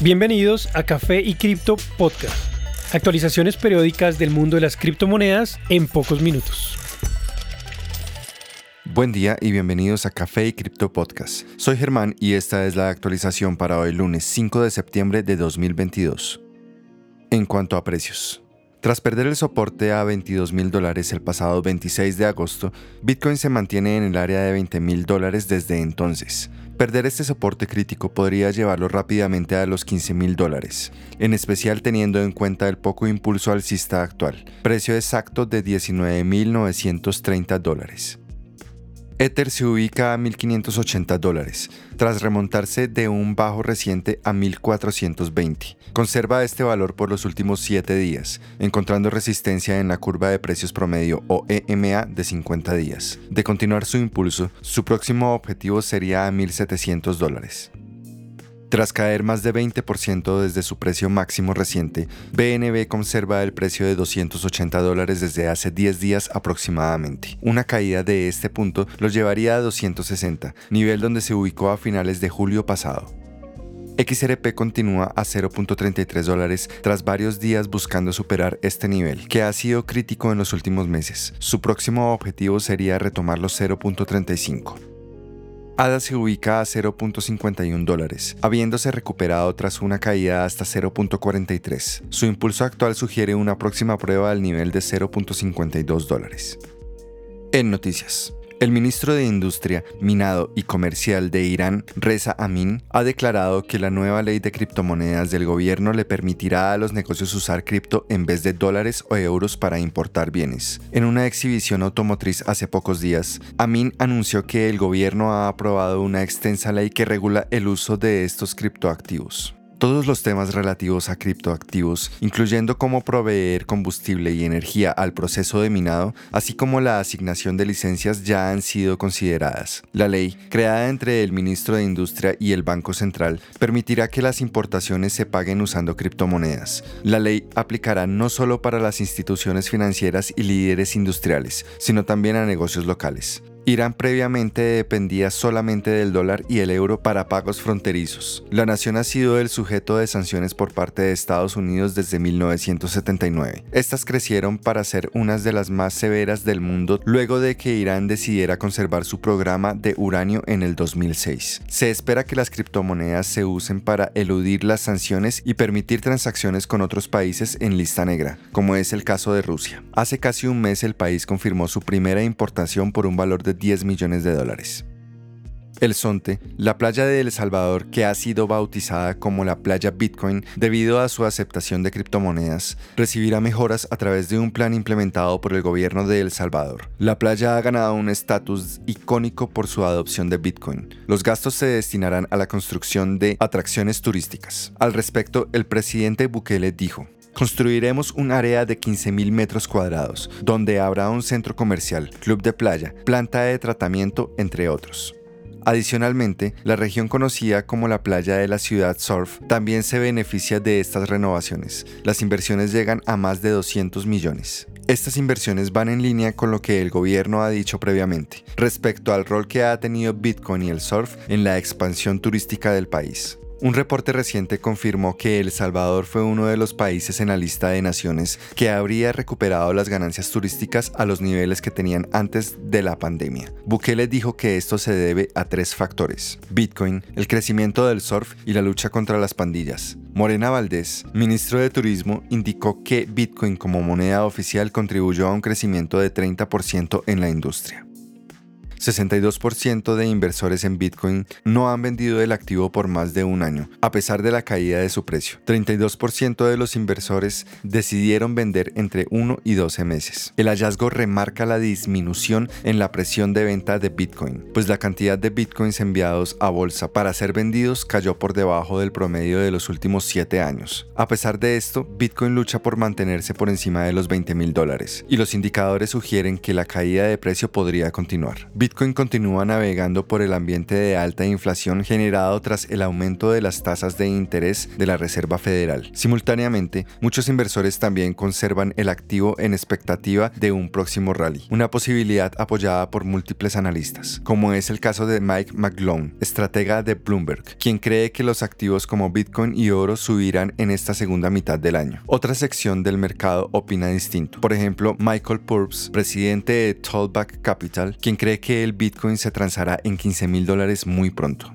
Bienvenidos a Café y Cripto Podcast. Actualizaciones periódicas del mundo de las criptomonedas en pocos minutos. Buen día y bienvenidos a Café y Cripto Podcast. Soy Germán y esta es la actualización para hoy lunes 5 de septiembre de 2022. En cuanto a precios. Tras perder el soporte a 22 mil dólares el pasado 26 de agosto, Bitcoin se mantiene en el área de 20 mil dólares desde entonces. Perder este soporte crítico podría llevarlo rápidamente a los 15 mil dólares, en especial teniendo en cuenta el poco impulso alcista actual, precio exacto de 19.930 dólares. Ether se ubica a 1.580 dólares, tras remontarse de un bajo reciente a 1.420. Conserva este valor por los últimos 7 días, encontrando resistencia en la curva de precios promedio o EMA de 50 días. De continuar su impulso, su próximo objetivo sería a 1.700 dólares. Tras caer más de 20% desde su precio máximo reciente, BNB conserva el precio de 280 dólares desde hace 10 días aproximadamente. Una caída de este punto los llevaría a 260, nivel donde se ubicó a finales de julio pasado. XRP continúa a 0.33 dólares tras varios días buscando superar este nivel, que ha sido crítico en los últimos meses. Su próximo objetivo sería retomar los 0.35. ADA se ubica a 0.51 dólares, habiéndose recuperado tras una caída hasta 0.43. Su impulso actual sugiere una próxima prueba al nivel de 0.52 dólares. En noticias. El ministro de Industria, Minado y Comercial de Irán, Reza Amin, ha declarado que la nueva ley de criptomonedas del gobierno le permitirá a los negocios usar cripto en vez de dólares o euros para importar bienes. En una exhibición automotriz hace pocos días, Amin anunció que el gobierno ha aprobado una extensa ley que regula el uso de estos criptoactivos. Todos los temas relativos a criptoactivos, incluyendo cómo proveer combustible y energía al proceso de minado, así como la asignación de licencias, ya han sido consideradas. La ley, creada entre el ministro de Industria y el Banco Central, permitirá que las importaciones se paguen usando criptomonedas. La ley aplicará no solo para las instituciones financieras y líderes industriales, sino también a negocios locales. Irán previamente dependía solamente del dólar y el euro para pagos fronterizos. La nación ha sido el sujeto de sanciones por parte de Estados Unidos desde 1979. Estas crecieron para ser unas de las más severas del mundo luego de que Irán decidiera conservar su programa de uranio en el 2006. Se espera que las criptomonedas se usen para eludir las sanciones y permitir transacciones con otros países en lista negra, como es el caso de Rusia. Hace casi un mes el país confirmó su primera importación por un valor de 10 millones de dólares. El Sonte, la playa de El Salvador que ha sido bautizada como la playa Bitcoin debido a su aceptación de criptomonedas, recibirá mejoras a través de un plan implementado por el gobierno de El Salvador. La playa ha ganado un estatus icónico por su adopción de Bitcoin. Los gastos se destinarán a la construcción de atracciones turísticas. Al respecto, el presidente Bukele dijo, Construiremos un área de 15.000 metros cuadrados, donde habrá un centro comercial, club de playa, planta de tratamiento, entre otros. Adicionalmente, la región conocida como la playa de la ciudad surf también se beneficia de estas renovaciones. Las inversiones llegan a más de 200 millones. Estas inversiones van en línea con lo que el gobierno ha dicho previamente respecto al rol que ha tenido Bitcoin y el surf en la expansión turística del país. Un reporte reciente confirmó que El Salvador fue uno de los países en la lista de naciones que habría recuperado las ganancias turísticas a los niveles que tenían antes de la pandemia. Bukele dijo que esto se debe a tres factores. Bitcoin, el crecimiento del surf y la lucha contra las pandillas. Morena Valdés, ministro de Turismo, indicó que Bitcoin como moneda oficial contribuyó a un crecimiento de 30% en la industria. 62% de inversores en Bitcoin no han vendido el activo por más de un año, a pesar de la caída de su precio. 32% de los inversores decidieron vender entre 1 y 12 meses. El hallazgo remarca la disminución en la presión de venta de Bitcoin, pues la cantidad de Bitcoins enviados a bolsa para ser vendidos cayó por debajo del promedio de los últimos 7 años. A pesar de esto, Bitcoin lucha por mantenerse por encima de los 20 mil dólares, y los indicadores sugieren que la caída de precio podría continuar. Continúa navegando por el ambiente de alta inflación generado tras el aumento de las tasas de interés de la Reserva Federal. Simultáneamente, muchos inversores también conservan el activo en expectativa de un próximo rally, una posibilidad apoyada por múltiples analistas, como es el caso de Mike McGlone, estratega de Bloomberg, quien cree que los activos como Bitcoin y oro subirán en esta segunda mitad del año. Otra sección del mercado opina distinto. Por ejemplo, Michael Purps, presidente de Tollback Capital, quien cree el Bitcoin se transará en 15 mil dólares muy pronto.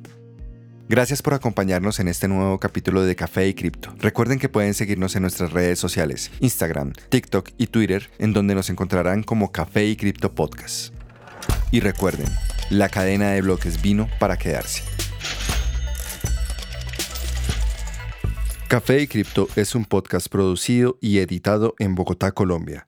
Gracias por acompañarnos en este nuevo capítulo de Café y Cripto. Recuerden que pueden seguirnos en nuestras redes sociales, Instagram, TikTok y Twitter, en donde nos encontrarán como Café y Cripto Podcast. Y recuerden, la cadena de bloques vino para quedarse. Café y Cripto es un podcast producido y editado en Bogotá, Colombia